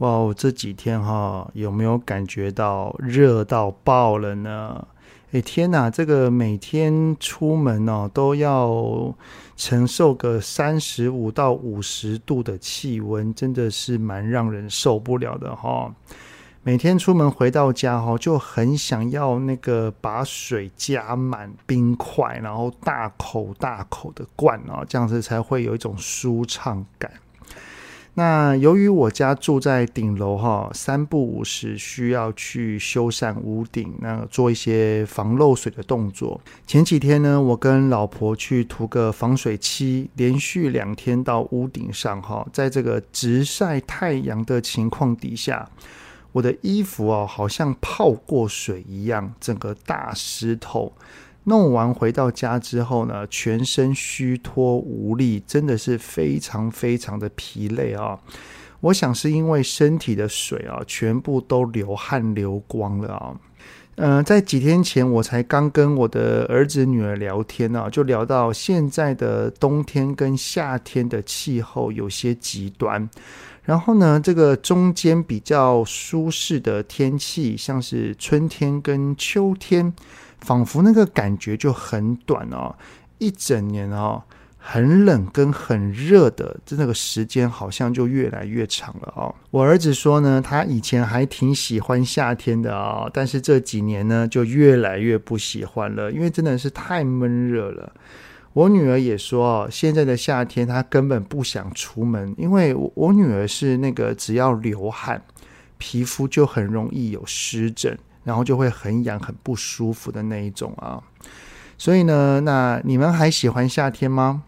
哇，这几天哈，有没有感觉到热到爆了呢？哎，天哪，这个每天出门哦，都要承受个三十五到五十度的气温，真的是蛮让人受不了的哈。每天出门回到家哈，就很想要那个把水加满冰块，然后大口大口的灌啊，这样子才会有一种舒畅感。那由于我家住在顶楼哈，三不五时需要去修缮屋顶，那做一些防漏水的动作。前几天呢，我跟老婆去涂个防水漆，连续两天到屋顶上哈，在这个直晒太阳的情况底下。我的衣服哦，好像泡过水一样，整个大湿透。弄完回到家之后呢，全身虚脱无力，真的是非常非常的疲累啊。我想是因为身体的水啊，全部都流汗流光了啊。嗯、在几天前我才刚跟我的儿子女儿聊天啊，就聊到现在的冬天跟夏天的气候有些极端。然后呢，这个中间比较舒适的天气，像是春天跟秋天，仿佛那个感觉就很短哦。一整年哦，很冷跟很热的，这那个时间好像就越来越长了哦。我儿子说呢，他以前还挺喜欢夏天的哦，但是这几年呢，就越来越不喜欢了，因为真的是太闷热了。我女儿也说，现在的夏天她根本不想出门，因为我女儿是那个只要流汗，皮肤就很容易有湿疹，然后就会很痒、很不舒服的那一种啊。所以呢，那你们还喜欢夏天吗？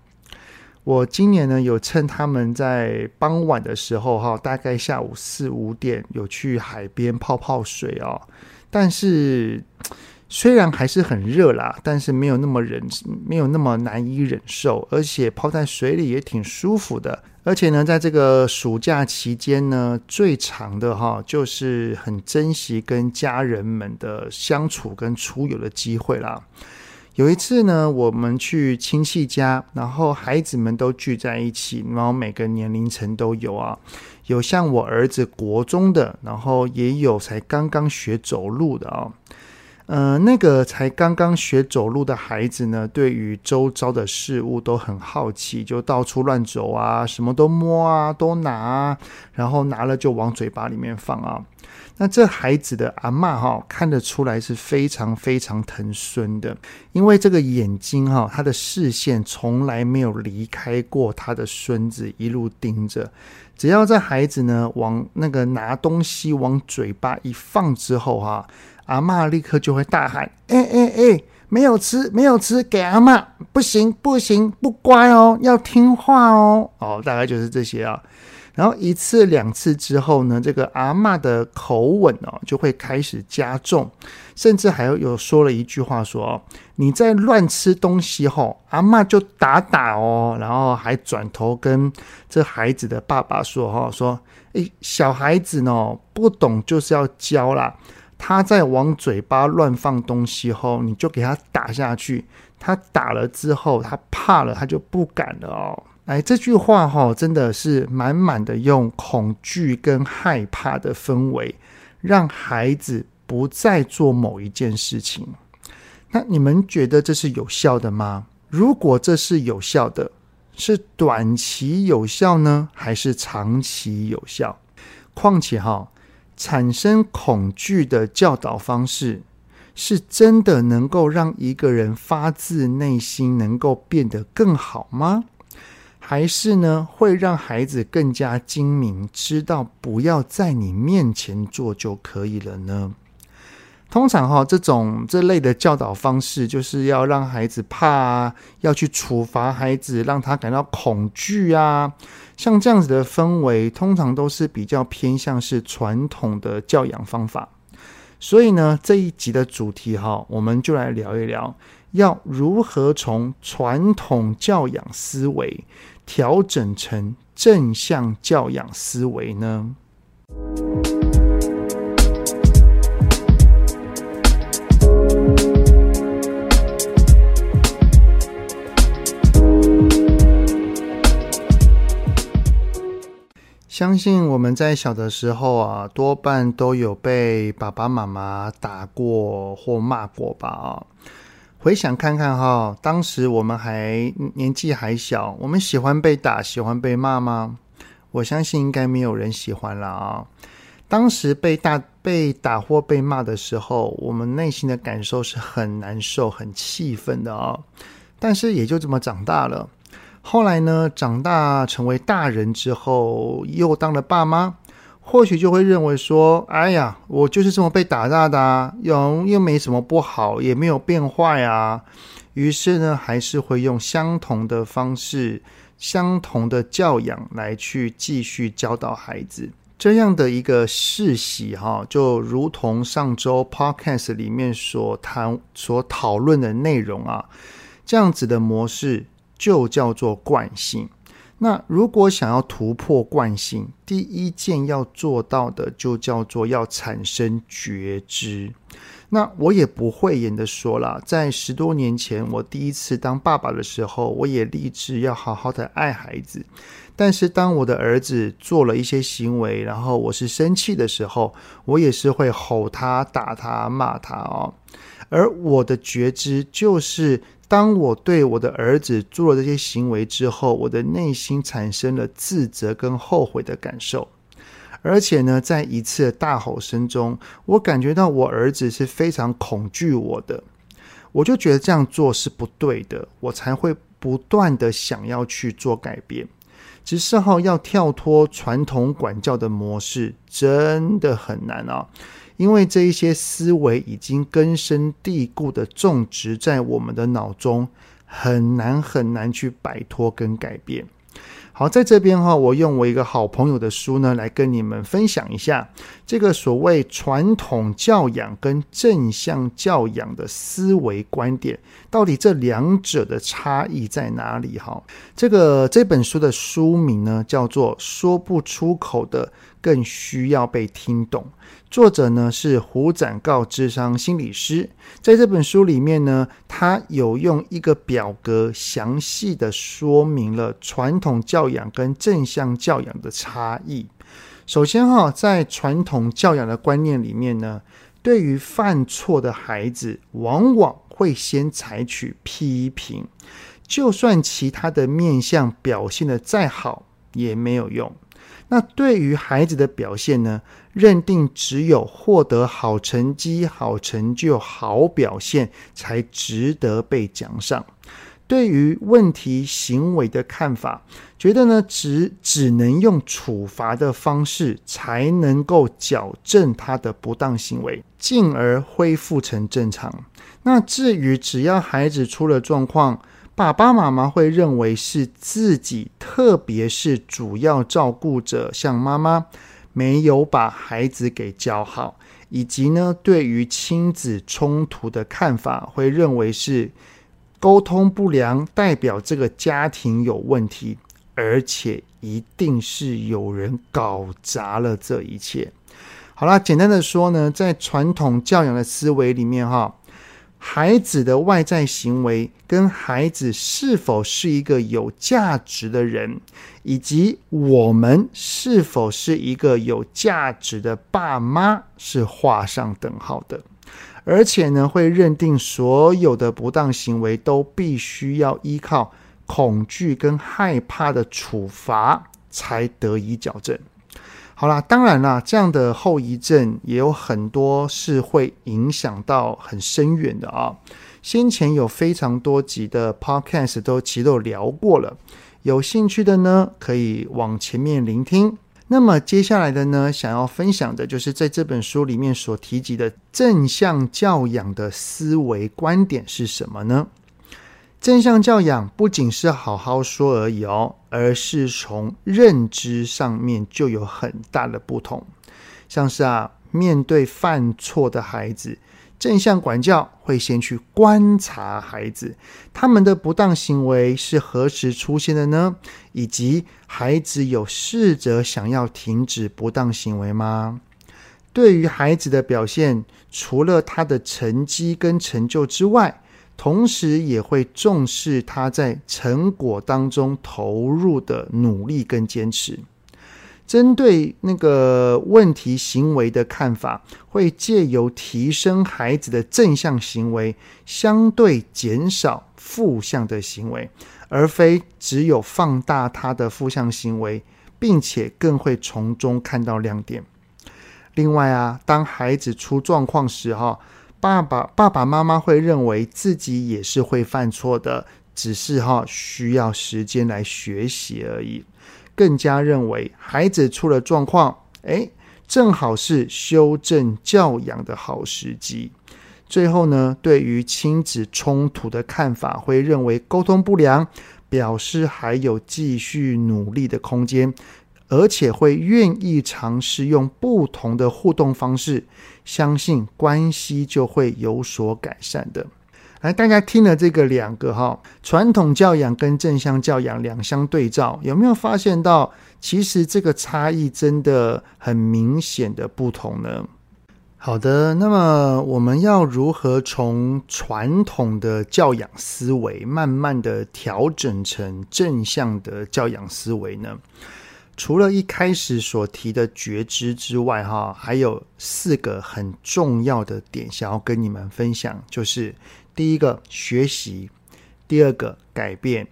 我今年呢，有趁他们在傍晚的时候，哈，大概下午四五点，有去海边泡泡水哦，但是。虽然还是很热啦，但是没有那么忍，没有那么难以忍受，而且泡在水里也挺舒服的。而且呢，在这个暑假期间呢，最长的哈，就是很珍惜跟家人们的相处跟出游的机会啦。有一次呢，我们去亲戚家，然后孩子们都聚在一起，然后每个年龄层都有啊，有像我儿子国中的，然后也有才刚刚学走路的啊。呃，那个才刚刚学走路的孩子呢，对于周遭的事物都很好奇，就到处乱走啊，什么都摸啊，都拿啊，然后拿了就往嘴巴里面放啊。那这孩子的阿嬷哈，看得出来是非常非常疼孙的，因为这个眼睛哈，他的视线从来没有离开过他的孙子，一路盯着。只要这孩子呢，往那个拿东西往嘴巴一放之后哈。阿妈立刻就会大喊：“哎哎哎，没有吃，没有吃，给阿妈，不行不行，不乖哦，要听话哦。”哦，大概就是这些啊。然后一次两次之后呢，这个阿妈的口吻哦就会开始加重，甚至还有有说了一句话说：“哦，你在乱吃东西吼，阿妈就打打哦。”然后还转头跟这孩子的爸爸说：“哈，说哎，小孩子呢不懂就是要教啦。”他在往嘴巴乱放东西后，你就给他打下去。他打了之后，他怕了，他就不敢了哦。哎，这句话哈，真的是满满的用恐惧跟害怕的氛围，让孩子不再做某一件事情。那你们觉得这是有效的吗？如果这是有效的，是短期有效呢，还是长期有效？况且哈。产生恐惧的教导方式，是真的能够让一个人发自内心能够变得更好吗？还是呢，会让孩子更加精明，知道不要在你面前做就可以了呢？通常哈，这种这类的教导方式，就是要让孩子怕啊，要去处罚孩子，让他感到恐惧啊。像这样子的氛围，通常都是比较偏向是传统的教养方法。所以呢，这一集的主题哈，我们就来聊一聊，要如何从传统教养思维调整成正向教养思维呢？相信我们在小的时候啊，多半都有被爸爸妈妈打过或骂过吧？啊，回想看看哈，当时我们还年纪还小，我们喜欢被打，喜欢被骂吗？我相信应该没有人喜欢了啊。当时被打、被打或被骂的时候，我们内心的感受是很难受、很气愤的啊。但是也就这么长大了。后来呢，长大成为大人之后，又当了爸妈，或许就会认为说：“哎呀，我就是这么被打大的啊，又又没什么不好，也没有变坏啊。”于是呢，还是会用相同的方式、相同的教养来去继续教导孩子。这样的一个世袭哈，就如同上周 Podcast 里面所谈、所讨论的内容啊，这样子的模式。就叫做惯性。那如果想要突破惯性，第一件要做到的就叫做要产生觉知。那我也不讳言的说了，在十多年前我第一次当爸爸的时候，我也立志要好好的爱孩子。但是当我的儿子做了一些行为，然后我是生气的时候，我也是会吼他、打他、骂他哦。而我的觉知就是。当我对我的儿子做了这些行为之后，我的内心产生了自责跟后悔的感受，而且呢，在一次大吼声中，我感觉到我儿子是非常恐惧我的，我就觉得这样做是不对的，我才会不断的想要去做改变。只是哈，要跳脱传统管教的模式，真的很难啊。因为这一些思维已经根深蒂固的种植在我们的脑中，很难很难去摆脱跟改变。好，在这边哈，我用我一个好朋友的书呢，来跟你们分享一下这个所谓传统教养跟正向教养的思维观点，到底这两者的差异在哪里？哈，这个这本书的书名呢，叫做《说不出口的更需要被听懂》。作者呢是胡展告智商心理师，在这本书里面呢，他有用一个表格详细的说明了传统教养跟正向教养的差异。首先哈，在传统教养的观念里面呢，对于犯错的孩子，往往会先采取批评，就算其他的面相表现得再好，也没有用。那对于孩子的表现呢，认定只有获得好成绩、好成就、好表现才值得被奖赏。对于问题行为的看法，觉得呢只只能用处罚的方式才能够矫正他的不当行为，进而恢复成正常。那至于只要孩子出了状况，爸爸妈妈会认为是自己，特别是主要照顾者，像妈妈没有把孩子给教好，以及呢，对于亲子冲突的看法，会认为是沟通不良，代表这个家庭有问题，而且一定是有人搞砸了这一切。好啦，简单的说呢，在传统教养的思维里面，哈。孩子的外在行为跟孩子是否是一个有价值的人，以及我们是否是一个有价值的爸妈是画上等号的，而且呢，会认定所有的不当行为都必须要依靠恐惧跟害怕的处罚才得以矫正。好啦，当然啦，这样的后遗症也有很多是会影响到很深远的啊。先前有非常多集的 podcast 都其实都聊过了，有兴趣的呢可以往前面聆听。那么接下来的呢，想要分享的就是在这本书里面所提及的正向教养的思维观点是什么呢？正向教养不仅是好好说而已哦，而是从认知上面就有很大的不同。像是啊，面对犯错的孩子，正向管教会先去观察孩子，他们的不当行为是何时出现的呢？以及孩子有试着想要停止不当行为吗？对于孩子的表现，除了他的成绩跟成就之外，同时也会重视他在成果当中投入的努力跟坚持。针对那个问题行为的看法，会借由提升孩子的正向行为，相对减少负向的行为，而非只有放大他的负向行为，并且更会从中看到亮点。另外啊，当孩子出状况时，哈，爸爸爸爸妈妈会认为自己也是会犯错的，只是哈需要时间来学习而已。更加认为孩子出了状况，诶，正好是修正教养的好时机。最后呢，对于亲子冲突的看法，会认为沟通不良，表示还有继续努力的空间，而且会愿意尝试用不同的互动方式，相信关系就会有所改善的。来，大家听了这个两个哈，传统教养跟正向教养两相对照，有没有发现到其实这个差异真的很明显的不同呢？好的，那么我们要如何从传统的教养思维慢慢的调整成正向的教养思维呢？除了一开始所提的觉知之外，哈，还有四个很重要的点想要跟你们分享，就是。第一个学习，第二个改变，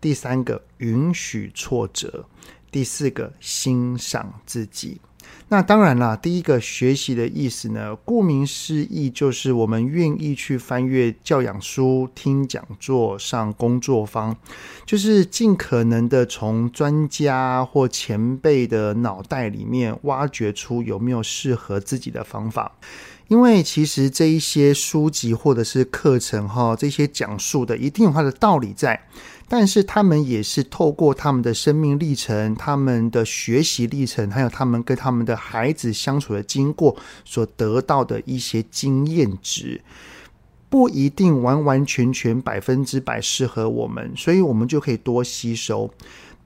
第三个允许挫折，第四个欣赏自己。那当然啦，第一个学习的意思呢，顾名思义，就是我们愿意去翻阅教养书、听讲座、上工作坊，就是尽可能的从专家或前辈的脑袋里面挖掘出有没有适合自己的方法。因为其实这一些书籍或者是课程哈，这些讲述的一定有它的道理在，但是他们也是透过他们的生命历程、他们的学习历程，还有他们跟他们的孩子相处的经过所得到的一些经验值，不一定完完全全百分之百适合我们，所以我们就可以多吸收，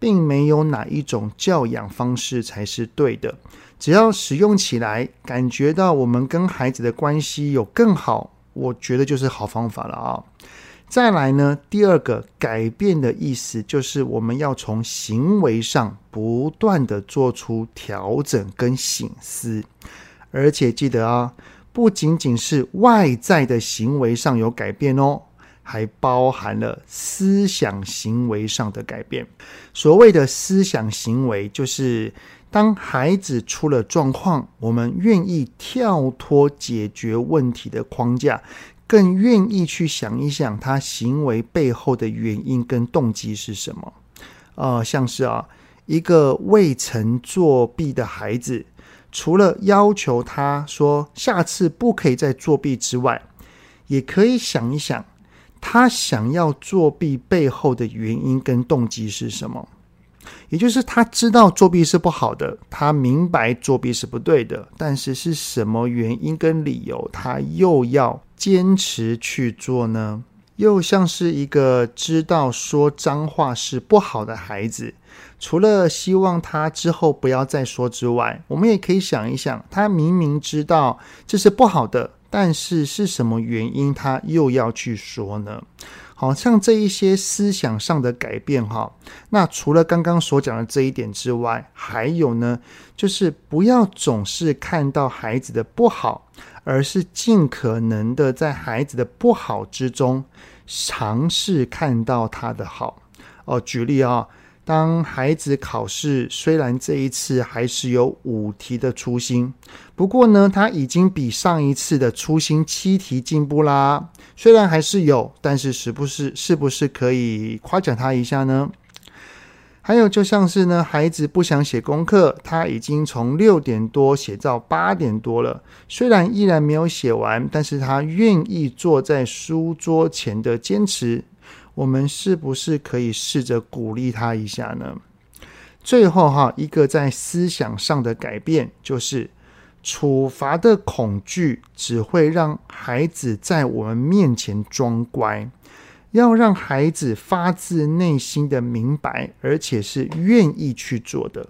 并没有哪一种教养方式才是对的。只要使用起来，感觉到我们跟孩子的关系有更好，我觉得就是好方法了啊。再来呢，第二个改变的意思就是我们要从行为上不断的做出调整跟醒思，而且记得啊，不仅仅是外在的行为上有改变哦，还包含了思想行为上的改变。所谓的思想行为，就是。当孩子出了状况，我们愿意跳脱解决问题的框架，更愿意去想一想他行为背后的原因跟动机是什么。呃，像是啊，一个未曾作弊的孩子，除了要求他说下次不可以再作弊之外，也可以想一想，他想要作弊背后的原因跟动机是什么。也就是他知道作弊是不好的，他明白作弊是不对的，但是是什么原因跟理由，他又要坚持去做呢？又像是一个知道说脏话是不好的孩子，除了希望他之后不要再说之外，我们也可以想一想，他明明知道这是不好的，但是是什么原因他又要去说呢？好像这一些思想上的改变哈，那除了刚刚所讲的这一点之外，还有呢，就是不要总是看到孩子的不好，而是尽可能的在孩子的不好之中尝试看到他的好。哦，举例啊。当孩子考试，虽然这一次还是有五题的粗心，不过呢，他已经比上一次的粗心七题进步啦。虽然还是有，但是是不是是不是可以夸奖他一下呢？还有就像是呢，孩子不想写功课，他已经从六点多写到八点多了，虽然依然没有写完，但是他愿意坐在书桌前的坚持。我们是不是可以试着鼓励他一下呢？最后哈，一个在思想上的改变，就是处罚的恐惧只会让孩子在我们面前装乖。要让孩子发自内心的明白，而且是愿意去做的。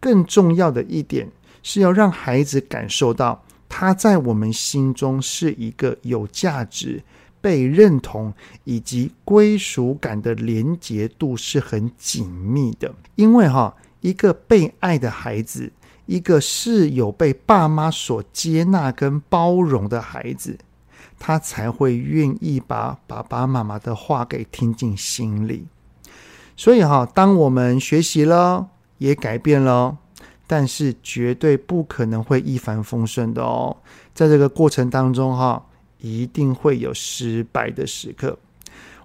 更重要的一点是要让孩子感受到他在我们心中是一个有价值、被认同以及归属感的连结度是很紧密的。因为哈，一个被爱的孩子，一个是有被爸妈所接纳跟包容的孩子。他才会愿意把爸爸妈妈的话给听进心里。所以哈，当我们学习了，也改变了，但是绝对不可能会一帆风顺的哦。在这个过程当中哈，一定会有失败的时刻。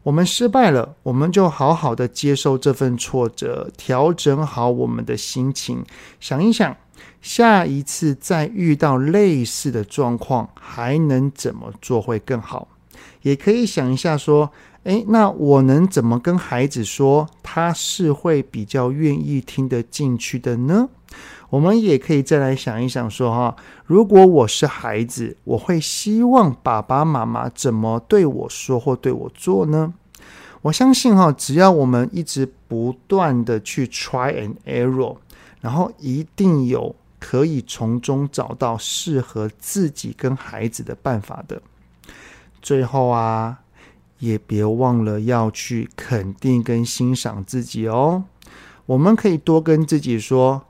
我们失败了，我们就好好的接受这份挫折，调整好我们的心情，想一想。下一次再遇到类似的状况，还能怎么做会更好？也可以想一下，说，诶，那我能怎么跟孩子说，他是会比较愿意听得进去的呢？我们也可以再来想一想，说，哈，如果我是孩子，我会希望爸爸妈妈怎么对我说或对我做呢？我相信，哈，只要我们一直不断的去 try and error，然后一定有。可以从中找到适合自己跟孩子的办法的。最后啊，也别忘了要去肯定跟欣赏自己哦。我们可以多跟自己说：“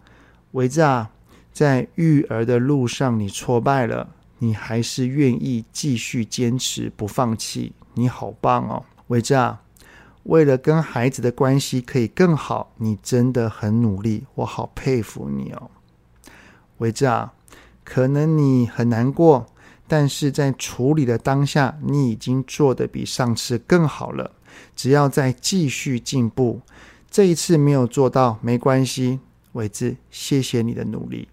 维子啊，在育儿的路上你挫败了，你还是愿意继续坚持不放弃，你好棒哦，维子啊！为了跟孩子的关系可以更好，你真的很努力，我好佩服你哦。”维子啊，可能你很难过，但是在处理的当下，你已经做得比上次更好了。只要再继续进步，这一次没有做到没关系。维子，谢谢你的努力。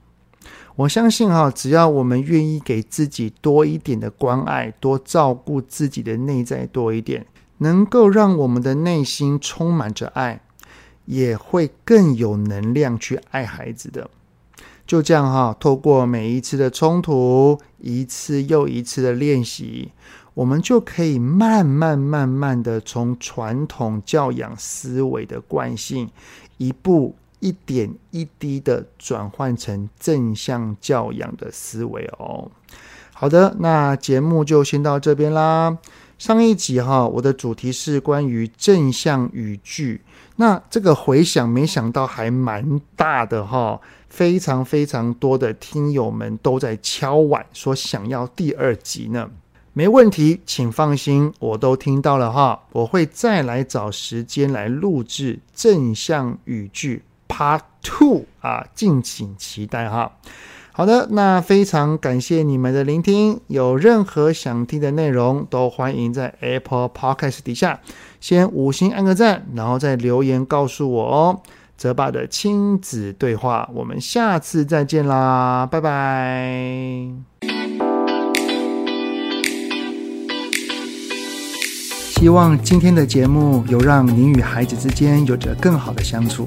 我相信哈，只要我们愿意给自己多一点的关爱，多照顾自己的内在多一点，能够让我们的内心充满着爱，也会更有能量去爱孩子的。就这样哈，透过每一次的冲突，一次又一次的练习，我们就可以慢慢慢慢的从传统教养思维的惯性，一步一点一滴的转换成正向教养的思维哦。好的，那节目就先到这边啦。上一集哈，我的主题是关于正向语句，那这个回响没想到还蛮大的哈。非常非常多的听友们都在敲碗说想要第二集呢，没问题，请放心，我都听到了哈，我会再来找时间来录制正向语句 Part Two 啊，敬请期待哈。好的，那非常感谢你们的聆听，有任何想听的内容，都欢迎在 Apple Podcast 底下先五星按个赞，然后再留言告诉我哦。泽爸的亲子对话，我们下次再见啦，拜拜。希望今天的节目有让您与孩子之间有着更好的相处。